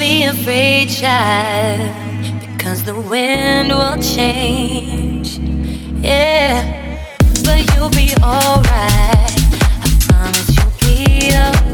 be afraid, child, because the wind will change. Yeah, but you'll be alright. I promise you'll be alright.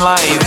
life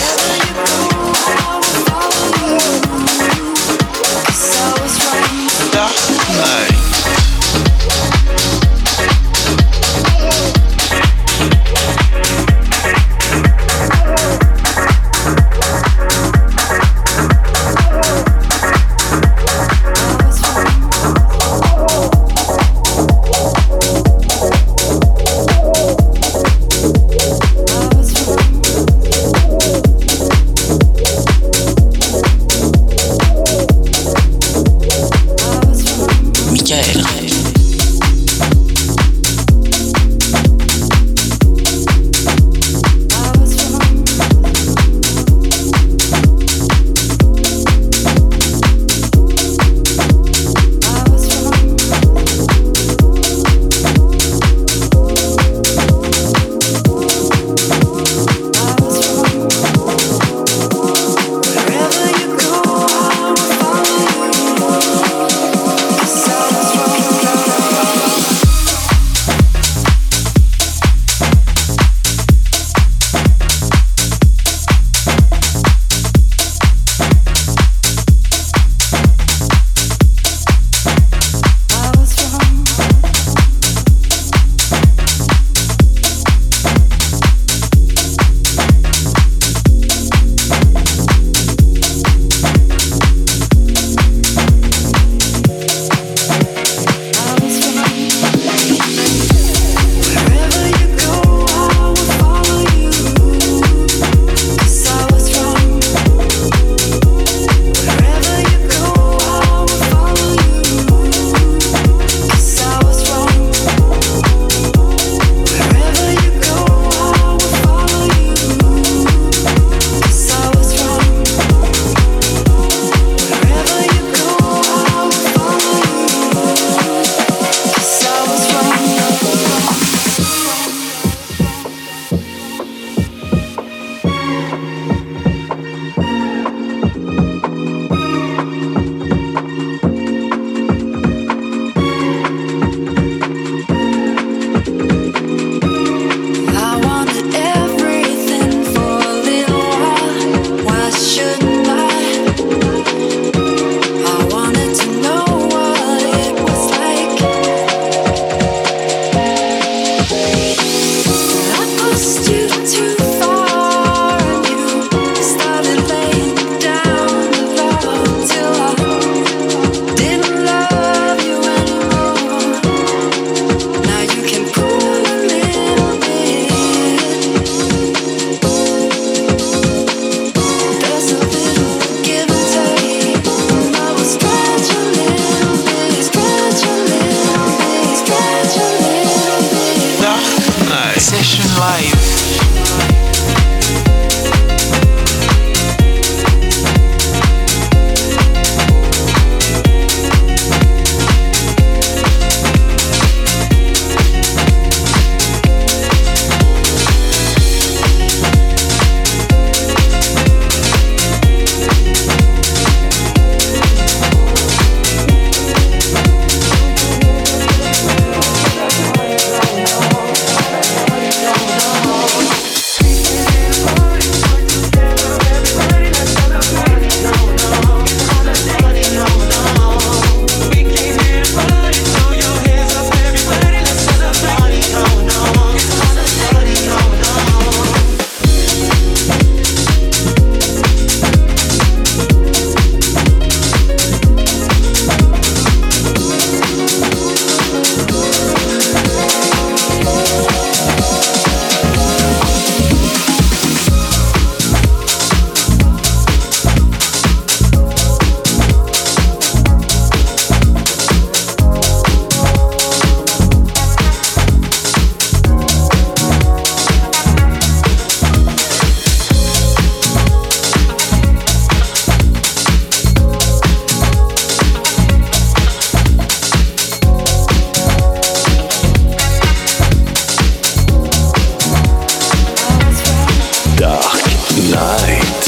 Dark Night.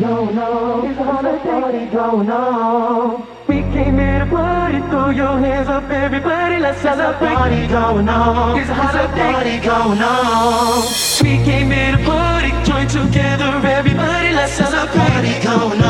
going on. It's party going on. We came here to party, throw your hands up, everybody. Let's have party going on. It's a holiday party going on. We came here to party, join together, everybody, let's celebrate. Party going on.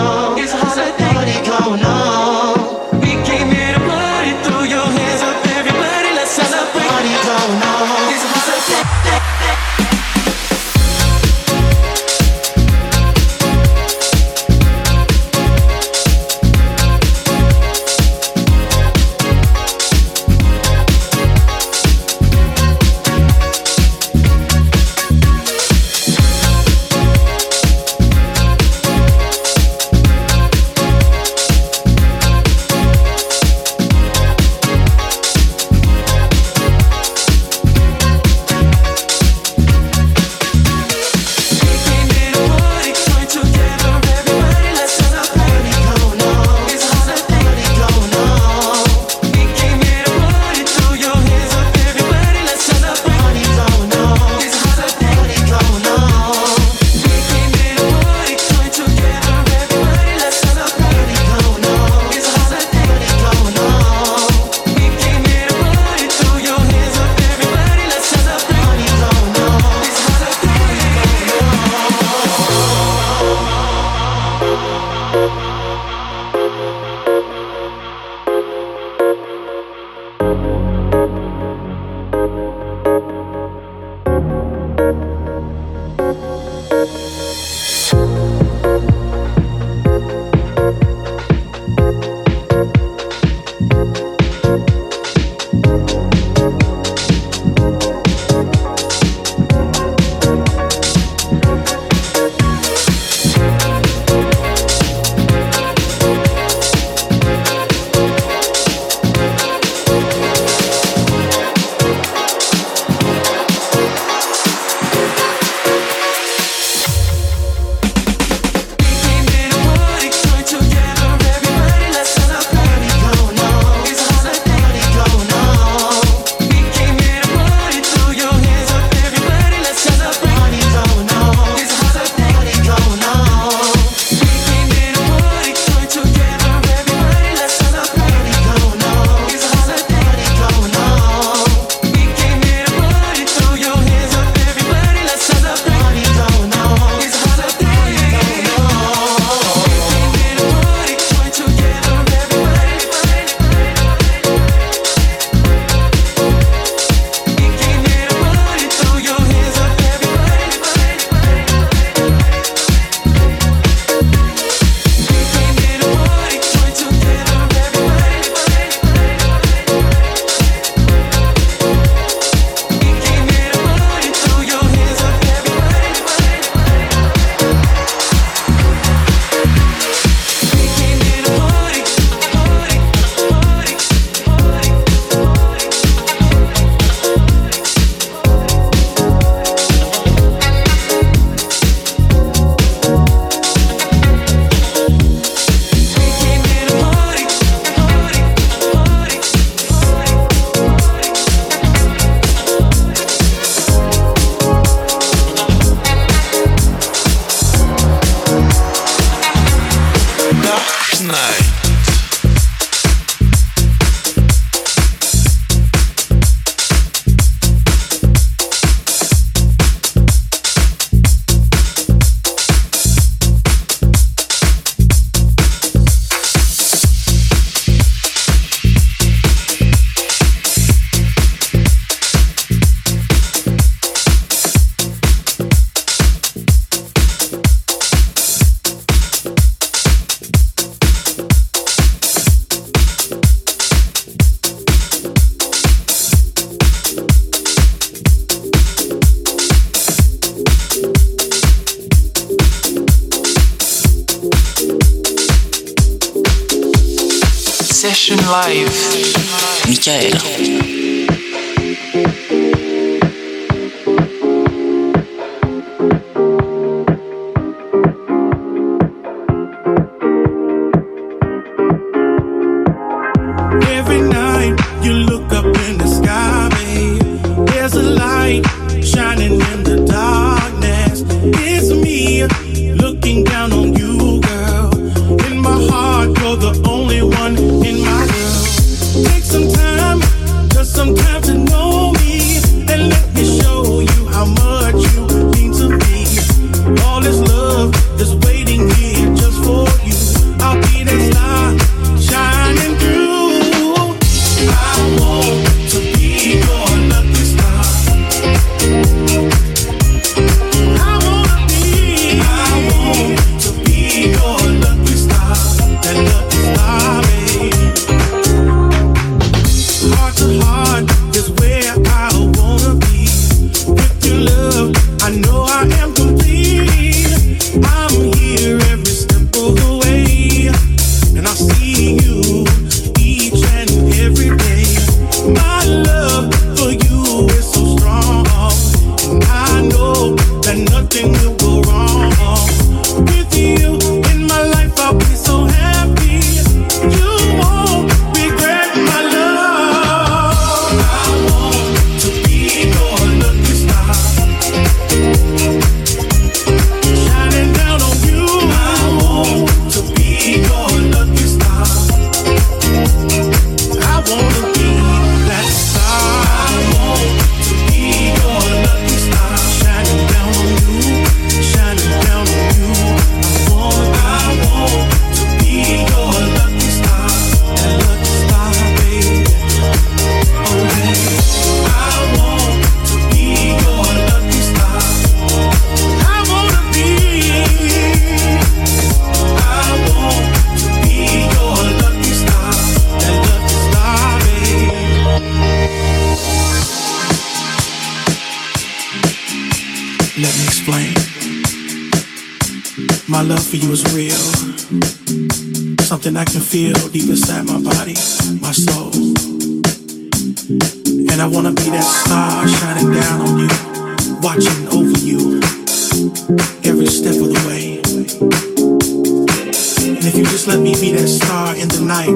And if you just let me be that star in the night,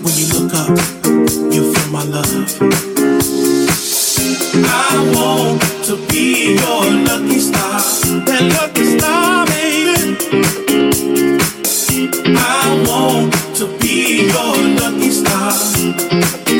when you look up, you'll feel my love. I want to be your lucky star, that lucky star, baby. I want to be your lucky star.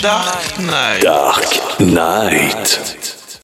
Session Live. Dark Night.